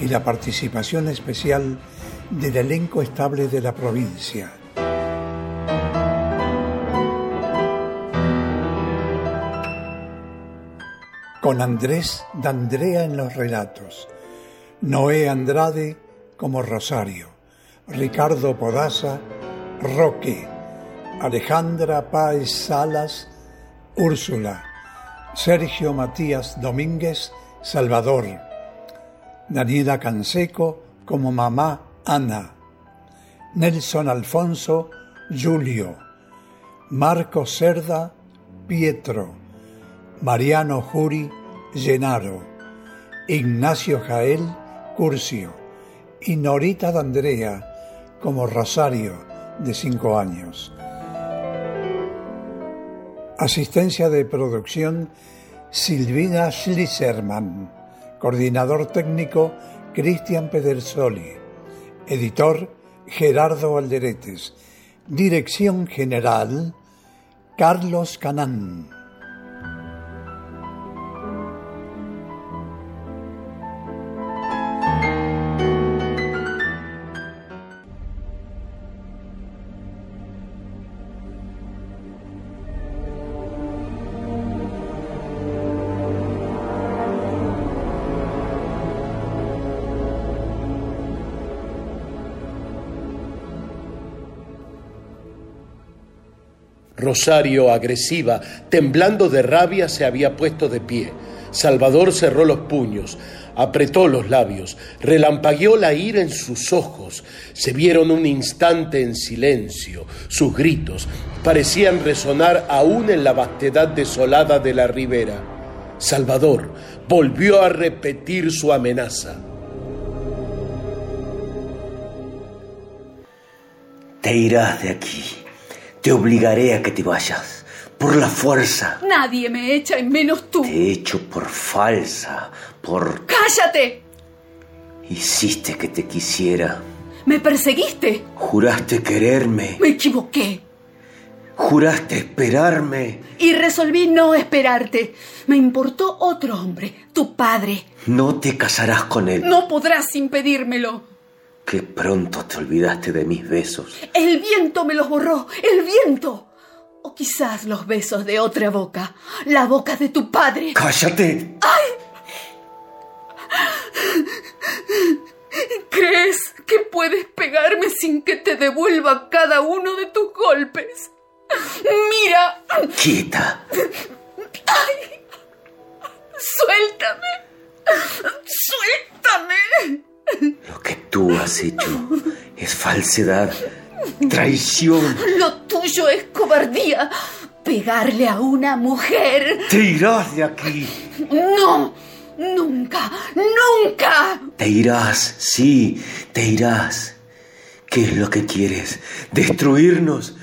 y la participación especial del elenco estable de la provincia. Con Andrés D'Andrea en los relatos, Noé Andrade como Rosario, Ricardo Podaza, Roque, Alejandra Páez Salas, Úrsula, Sergio Matías Domínguez, Salvador, Daniela Canseco como mamá Ana, Nelson Alfonso Julio, Marco Cerda Pietro, Mariano Juri Llenaro, Ignacio Jael Curcio y Norita D'Andrea como Rosario de cinco años. Asistencia de producción Silvina Schlisserman. Coordinador técnico Cristian Pedersoli. Editor Gerardo Alderetes. Dirección general Carlos Canán. Rosario, agresiva, temblando de rabia, se había puesto de pie. Salvador cerró los puños, apretó los labios, relampagueó la ira en sus ojos. Se vieron un instante en silencio. Sus gritos parecían resonar aún en la vastedad desolada de la ribera. Salvador volvió a repetir su amenaza. Te irás de aquí. Te obligaré a que te vayas. Por la fuerza. Nadie me echa y menos tú. Te echo por falsa. Por... ¡Cállate! Hiciste que te quisiera. ¿Me perseguiste? Juraste quererme. Me equivoqué. Juraste esperarme. Y resolví no esperarte. Me importó otro hombre, tu padre. No te casarás con él. No podrás impedírmelo. Qué pronto te olvidaste de mis besos. El viento me los borró. El viento. O quizás los besos de otra boca. La boca de tu padre. ¡Cállate! ¿Crees que puedes pegarme sin que te devuelva cada uno de tus golpes? Mira. Quieta. ¡Ay! ¡Suéltame! ¡Suéltame! Lo que tú has hecho es falsedad, traición. Lo tuyo es cobardía. Pegarle a una mujer. Te irás de aquí. No, nunca, nunca. Te irás, sí, te irás. ¿Qué es lo que quieres? ¿Destruirnos?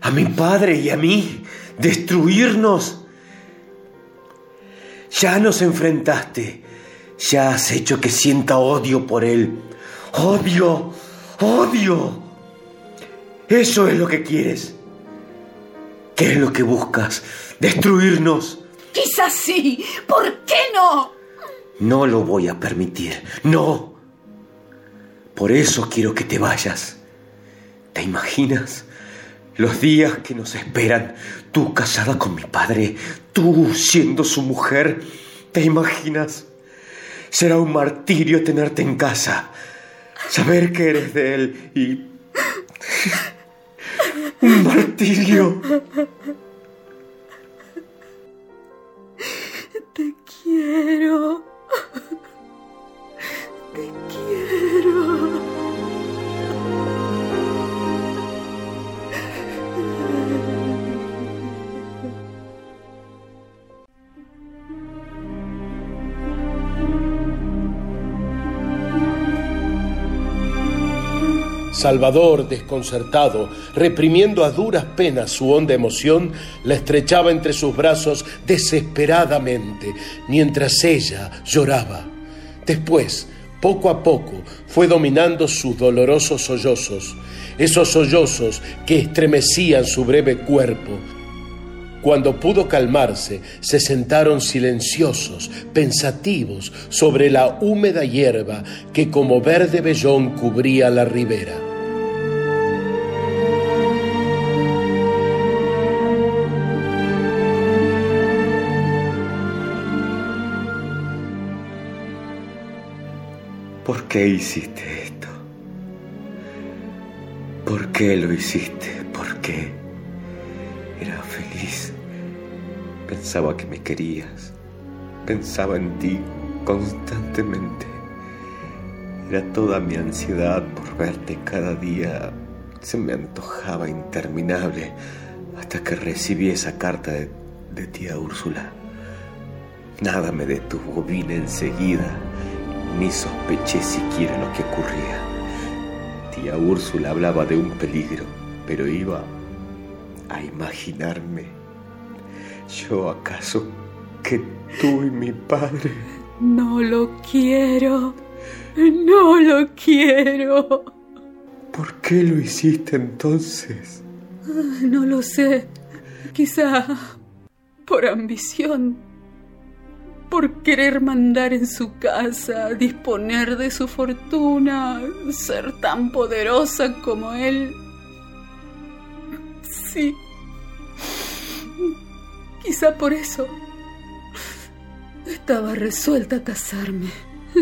¿A mi padre y a mí? ¿Destruirnos? Ya nos enfrentaste. Ya has hecho que sienta odio por él. Odio, odio. Eso es lo que quieres. ¿Qué es lo que buscas? ¿Destruirnos? Quizás sí. ¿Por qué no? No lo voy a permitir. No. Por eso quiero que te vayas. ¿Te imaginas? Los días que nos esperan, tú casada con mi padre, tú siendo su mujer, ¿te imaginas? Será un martirio tenerte en casa, saber que eres de él y... un martirio. Te quiero. Te quiero. Salvador, desconcertado, reprimiendo a duras penas su honda emoción, la estrechaba entre sus brazos desesperadamente, mientras ella lloraba. Después, poco a poco, fue dominando sus dolorosos sollozos, esos sollozos que estremecían su breve cuerpo, cuando pudo calmarse, se sentaron silenciosos, pensativos, sobre la húmeda hierba que como verde vellón cubría la ribera. Qué hiciste esto? ¿Por qué lo hiciste? ¿Por qué? Era feliz. Pensaba que me querías. Pensaba en ti constantemente. Era toda mi ansiedad por verte cada día. Se me antojaba interminable hasta que recibí esa carta de, de tía Úrsula. Nada me detuvo, vine enseguida, ni sospeché siquiera lo que ocurría. Tía Úrsula hablaba de un peligro, pero iba a imaginarme. ¿Yo acaso que tú y mi padre? No lo quiero. No lo quiero. ¿Por qué lo hiciste entonces? No lo sé. Quizá por ambición. Por querer mandar en su casa, disponer de su fortuna, ser tan poderosa como él. Sí. Quizá por eso estaba resuelta a casarme,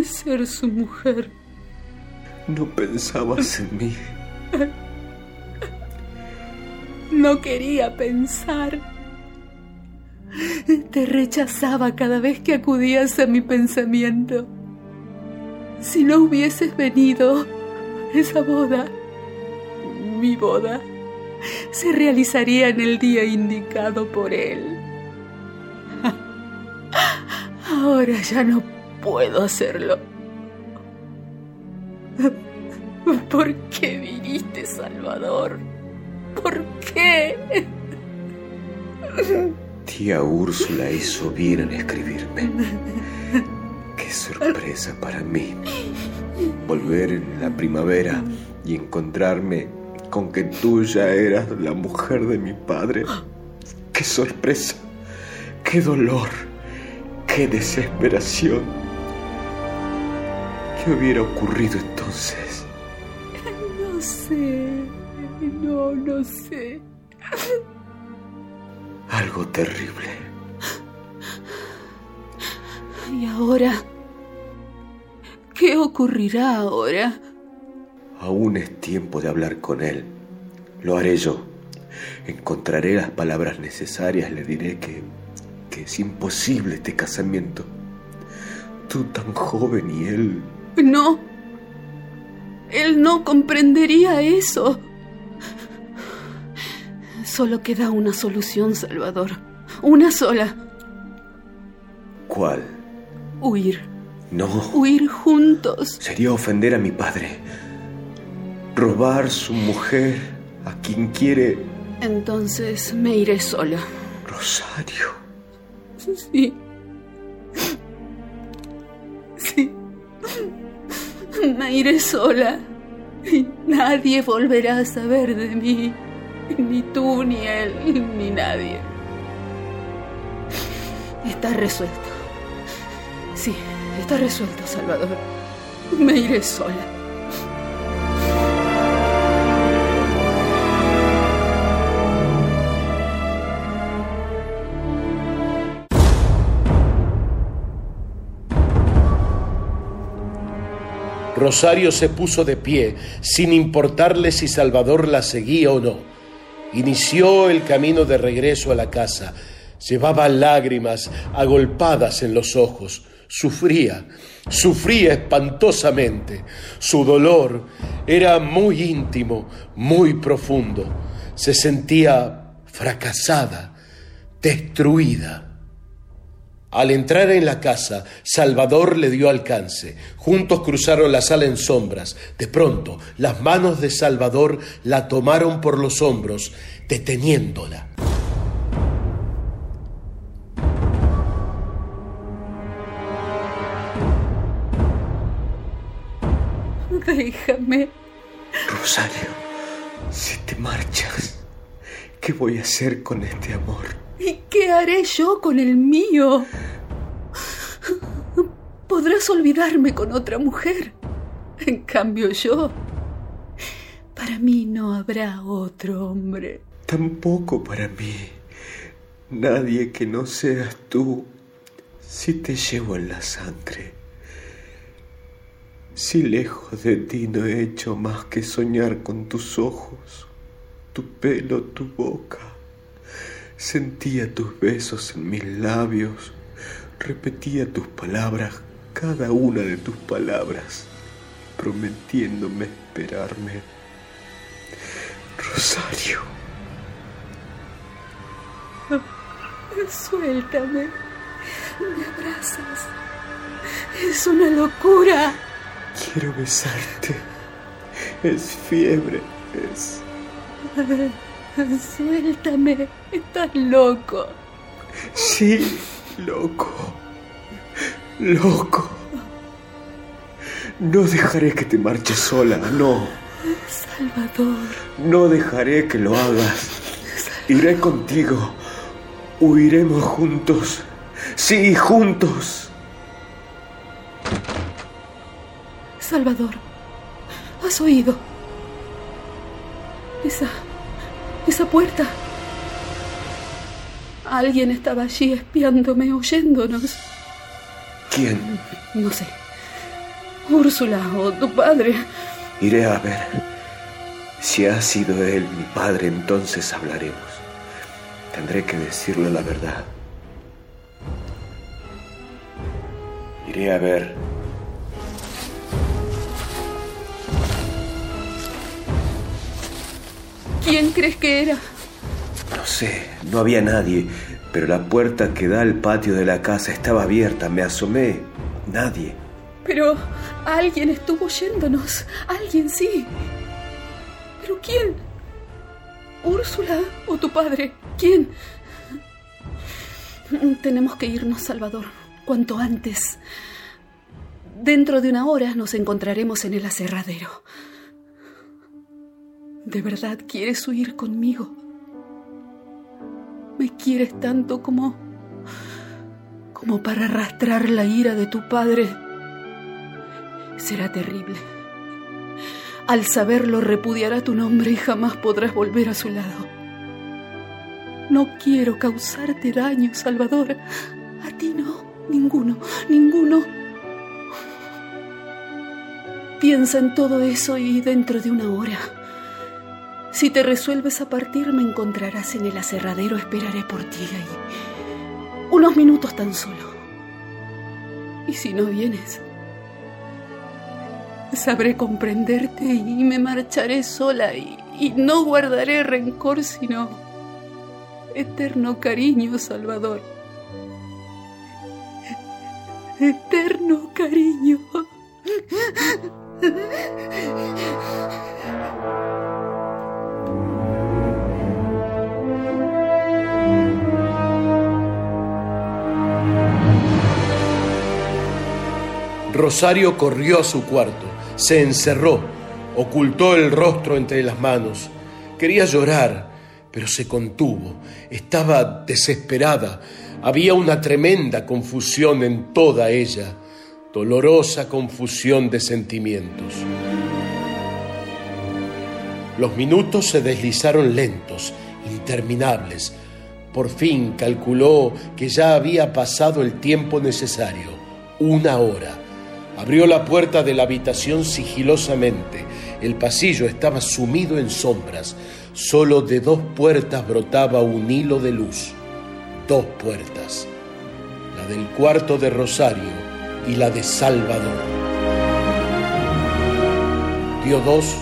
ser su mujer. No pensabas en mí. No quería pensar. Te rechazaba cada vez que acudías a mi pensamiento. Si no hubieses venido, esa boda, mi boda, se realizaría en el día indicado por él. Ahora ya no puedo hacerlo. ¿Por qué viniste, Salvador? ¿Por qué? Tía Úrsula hizo bien en escribirme. Qué sorpresa para mí. Volver en la primavera y encontrarme con que tú ya eras la mujer de mi padre. Qué sorpresa. Qué dolor. Qué desesperación. ¿Qué hubiera ocurrido entonces? No sé. No, no sé. Algo terrible. ¿Y ahora? ¿Qué ocurrirá ahora? Aún es tiempo de hablar con él. Lo haré yo. Encontraré las palabras necesarias, le diré que, que es imposible este casamiento. Tú tan joven y él... No. Él no comprendería eso. Solo queda una solución, Salvador. Una sola. ¿Cuál? Huir. No. Huir juntos. Sería ofender a mi padre. Robar su mujer a quien quiere. Entonces me iré sola. Rosario. Sí. Sí. Me iré sola. Y nadie volverá a saber de mí. Ni tú, ni él, ni nadie. Está resuelto. Sí, está resuelto, Salvador. Me iré sola. Rosario se puso de pie, sin importarle si Salvador la seguía o no. Inició el camino de regreso a la casa. Llevaba lágrimas agolpadas en los ojos. Sufría, sufría espantosamente. Su dolor era muy íntimo, muy profundo. Se sentía fracasada, destruida. Al entrar en la casa, Salvador le dio alcance. Juntos cruzaron la sala en sombras. De pronto, las manos de Salvador la tomaron por los hombros, deteniéndola. Déjame. Rosario, si te marchas, ¿qué voy a hacer con este amor? ¿Y qué haré yo con el mío? Podrás olvidarme con otra mujer. En cambio yo, para mí no habrá otro hombre. Tampoco para mí. Nadie que no seas tú, si te llevo en la sangre. Si lejos de ti no he hecho más que soñar con tus ojos, tu pelo, tu boca. Sentía tus besos en mis labios, repetía tus palabras, cada una de tus palabras, prometiéndome esperarme. Rosario. Suéltame. Me abrazas. Es una locura. Quiero besarte. Es fiebre, es... Suéltame. Estás loco. Sí, loco. Loco. No dejaré que te marches sola, no. Salvador. No dejaré que lo hagas. Iré contigo. Huiremos juntos. Sí, juntos. Salvador, ¿has oído? Esa... esa puerta. Alguien estaba allí espiándome, oyéndonos. ¿Quién? No sé. Úrsula o tu padre. Iré a ver. Si ha sido él mi padre, entonces hablaremos. Tendré que decirle la verdad. Iré a ver. ¿Quién crees que era? No sé, no había nadie, pero la puerta que da al patio de la casa estaba abierta. Me asomé. Nadie. Pero alguien estuvo oyéndonos. Alguien sí. ¿Pero quién? ¿Úrsula o tu padre? ¿Quién? Tenemos que irnos, Salvador, cuanto antes. Dentro de una hora nos encontraremos en el aserradero. ¿De verdad quieres huir conmigo? ¿Me quieres tanto como... como para arrastrar la ira de tu padre? Será terrible. Al saberlo repudiará tu nombre y jamás podrás volver a su lado. No quiero causarte daño, Salvador. A ti no, ninguno, ninguno. Piensa en todo eso y dentro de una hora si te resuelves a partir, me encontrarás en el aserradero. Esperaré por ti ahí. Unos minutos tan solo. Y si no vienes, sabré comprenderte y me marcharé sola y, y no guardaré rencor, sino eterno cariño, Salvador. Eterno cariño. Rosario corrió a su cuarto, se encerró, ocultó el rostro entre las manos. Quería llorar, pero se contuvo. Estaba desesperada. Había una tremenda confusión en toda ella, dolorosa confusión de sentimientos. Los minutos se deslizaron lentos, interminables. Por fin calculó que ya había pasado el tiempo necesario, una hora. Abrió la puerta de la habitación sigilosamente. El pasillo estaba sumido en sombras. Solo de dos puertas brotaba un hilo de luz. Dos puertas. La del cuarto de Rosario y la de Salvador. Dio dos,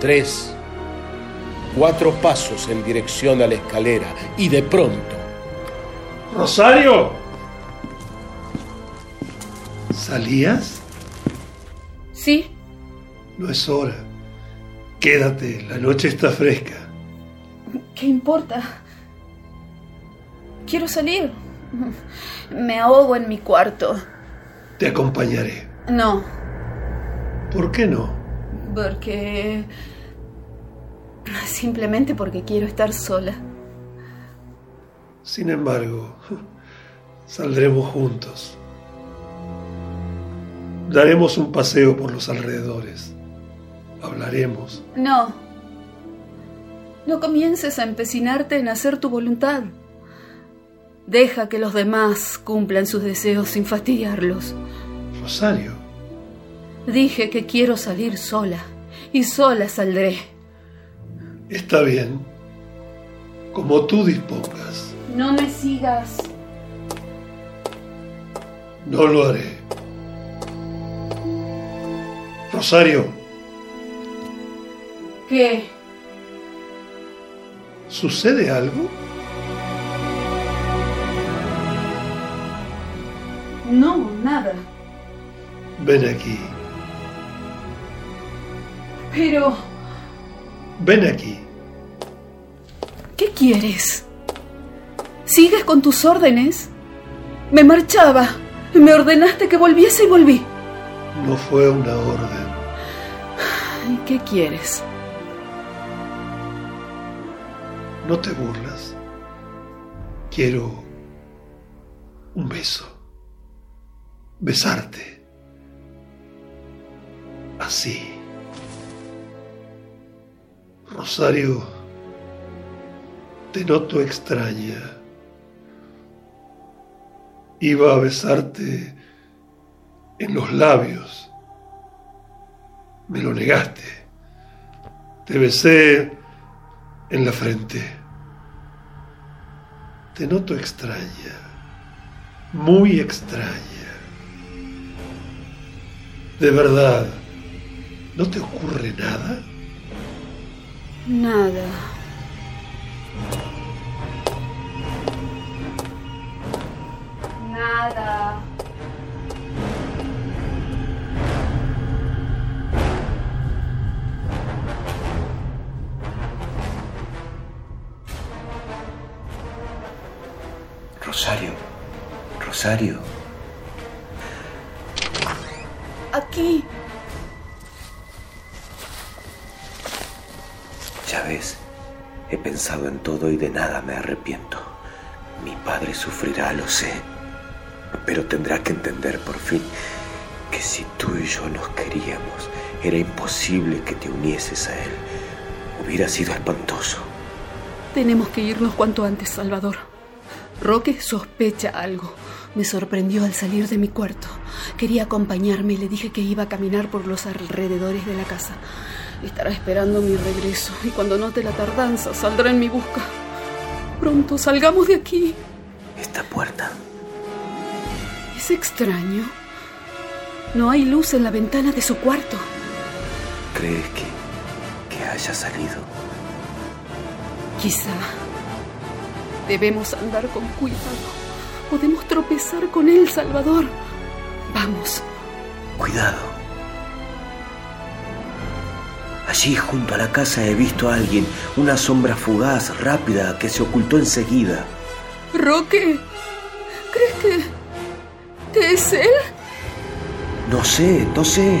tres, cuatro pasos en dirección a la escalera y de pronto... Rosario, ¿Salías? Sí. No es hora. Quédate, la noche está fresca. ¿Qué importa? Quiero salir. Me ahogo en mi cuarto. Te acompañaré. No. ¿Por qué no? Porque... Simplemente porque quiero estar sola. Sin embargo, saldremos juntos. Daremos un paseo por los alrededores. Hablaremos. No. No comiences a empecinarte en hacer tu voluntad. Deja que los demás cumplan sus deseos sin fastidiarlos. Rosario. Dije que quiero salir sola y sola saldré. Está bien. Como tú dispongas. No me sigas. No lo haré. Rosario. ¿Qué? ¿Sucede algo? No, nada. Ven aquí. Pero... Ven aquí. ¿Qué quieres? ¿Sigues con tus órdenes? Me marchaba. Me ordenaste que volviese y volví. No fue una orden. ¿Y qué quieres? No te burlas. Quiero un beso. Besarte. Así. Rosario, te noto extraña. Iba a besarte en los labios. Me lo negaste. Te besé en la frente. Te noto extraña, muy extraña. De verdad, ¿no te ocurre nada? Nada. Rosario. Aquí. Ya ves, he pensado en todo y de nada me arrepiento. Mi padre sufrirá, lo sé. Pero tendrá que entender por fin que si tú y yo nos queríamos, era imposible que te unieses a él. Hubiera sido espantoso. Tenemos que irnos cuanto antes, Salvador. Roque sospecha algo. Me sorprendió al salir de mi cuarto. Quería acompañarme y le dije que iba a caminar por los alrededores de la casa. Estará esperando mi regreso y cuando note la tardanza saldrá en mi busca. Pronto salgamos de aquí. Esta puerta. Es extraño. No hay luz en la ventana de su cuarto. ¿Crees que, que haya salido? Quizá. Debemos andar con cuidado. Podemos tropezar con él, Salvador. Vamos. Cuidado. Allí junto a la casa he visto a alguien, una sombra fugaz, rápida, que se ocultó enseguida. Roque, ¿crees que... que es él? No sé, no sé.